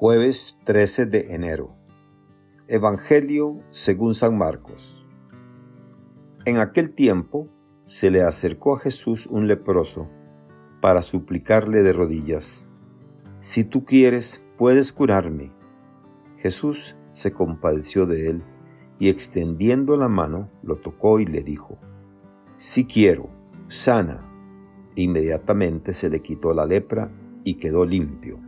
Jueves 13 de enero. Evangelio según San Marcos. En aquel tiempo se le acercó a Jesús un leproso para suplicarle de rodillas, Si tú quieres, puedes curarme. Jesús se compadeció de él y extendiendo la mano lo tocó y le dijo, Si quiero, sana. Inmediatamente se le quitó la lepra y quedó limpio.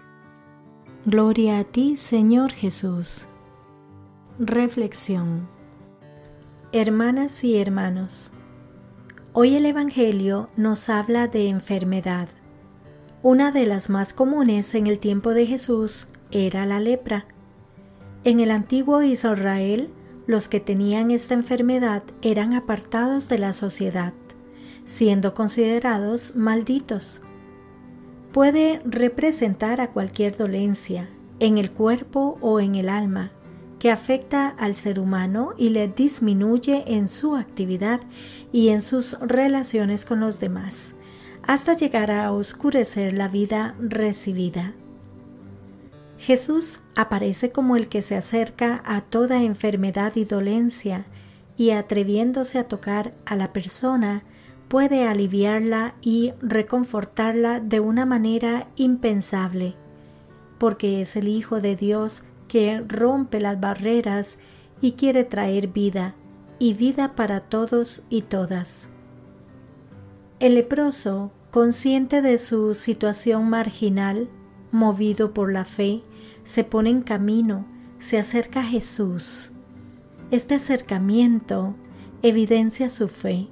Gloria a ti, Señor Jesús. Reflexión. Hermanas y hermanos, hoy el Evangelio nos habla de enfermedad. Una de las más comunes en el tiempo de Jesús era la lepra. En el antiguo Israel, los que tenían esta enfermedad eran apartados de la sociedad, siendo considerados malditos puede representar a cualquier dolencia, en el cuerpo o en el alma, que afecta al ser humano y le disminuye en su actividad y en sus relaciones con los demás, hasta llegar a oscurecer la vida recibida. Jesús aparece como el que se acerca a toda enfermedad y dolencia y atreviéndose a tocar a la persona puede aliviarla y reconfortarla de una manera impensable, porque es el Hijo de Dios que rompe las barreras y quiere traer vida, y vida para todos y todas. El leproso, consciente de su situación marginal, movido por la fe, se pone en camino, se acerca a Jesús. Este acercamiento evidencia su fe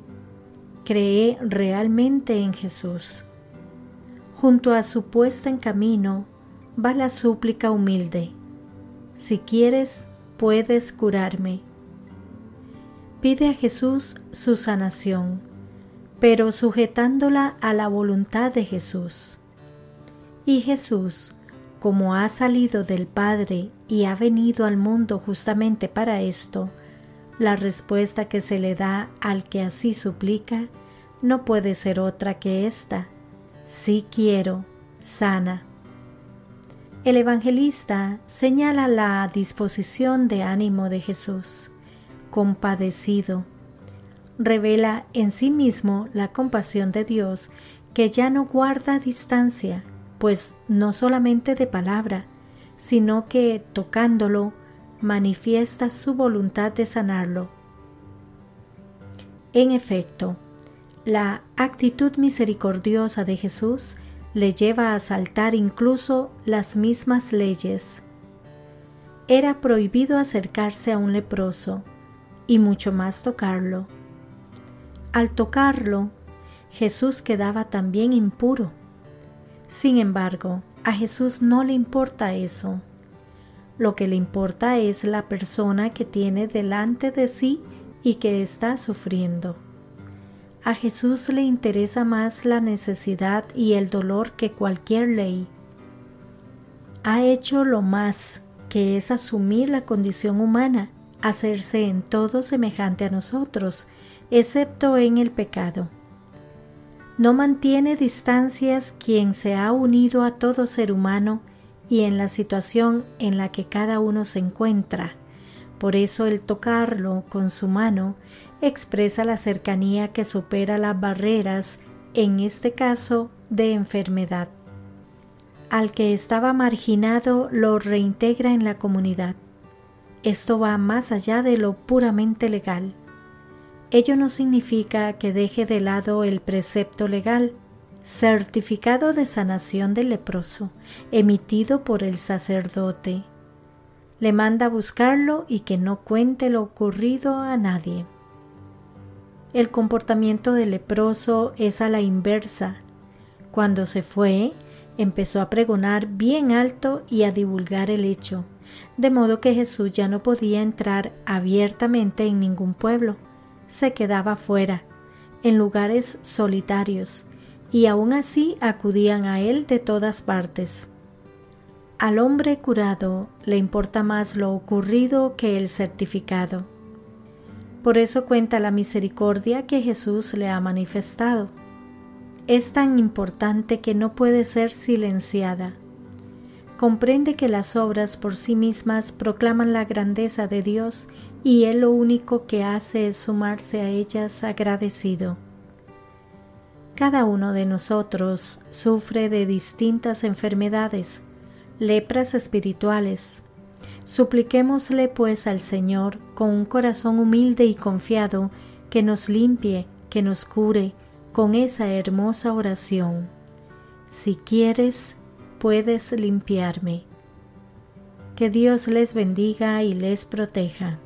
cree realmente en Jesús. Junto a su puesta en camino va la súplica humilde. Si quieres, puedes curarme. Pide a Jesús su sanación, pero sujetándola a la voluntad de Jesús. Y Jesús, como ha salido del Padre y ha venido al mundo justamente para esto, la respuesta que se le da al que así suplica no puede ser otra que esta. Sí quiero, sana. El evangelista señala la disposición de ánimo de Jesús, compadecido. Revela en sí mismo la compasión de Dios que ya no guarda distancia, pues no solamente de palabra, sino que tocándolo manifiesta su voluntad de sanarlo. En efecto, la actitud misericordiosa de Jesús le lleva a saltar incluso las mismas leyes. Era prohibido acercarse a un leproso y mucho más tocarlo. Al tocarlo, Jesús quedaba también impuro. Sin embargo, a Jesús no le importa eso. Lo que le importa es la persona que tiene delante de sí y que está sufriendo. A Jesús le interesa más la necesidad y el dolor que cualquier ley. Ha hecho lo más, que es asumir la condición humana, hacerse en todo semejante a nosotros, excepto en el pecado. No mantiene distancias quien se ha unido a todo ser humano y en la situación en la que cada uno se encuentra. Por eso el tocarlo con su mano expresa la cercanía que supera las barreras, en este caso de enfermedad. Al que estaba marginado lo reintegra en la comunidad. Esto va más allá de lo puramente legal. Ello no significa que deje de lado el precepto legal, certificado de sanación del leproso, emitido por el sacerdote. Le manda buscarlo y que no cuente lo ocurrido a nadie. El comportamiento del leproso es a la inversa. Cuando se fue, empezó a pregonar bien alto y a divulgar el hecho, de modo que Jesús ya no podía entrar abiertamente en ningún pueblo, se quedaba fuera, en lugares solitarios, y aún así acudían a él de todas partes. Al hombre curado le importa más lo ocurrido que el certificado. Por eso cuenta la misericordia que Jesús le ha manifestado es tan importante que no puede ser silenciada. Comprende que las obras por sí mismas proclaman la grandeza de Dios y Él lo único que hace es sumarse a ellas agradecido. Cada uno de nosotros sufre de distintas enfermedades, lepras espirituales. Supliquémosle pues al Señor con un corazón humilde y confiado que nos limpie, que nos cure, con esa hermosa oración. Si quieres, puedes limpiarme. Que Dios les bendiga y les proteja.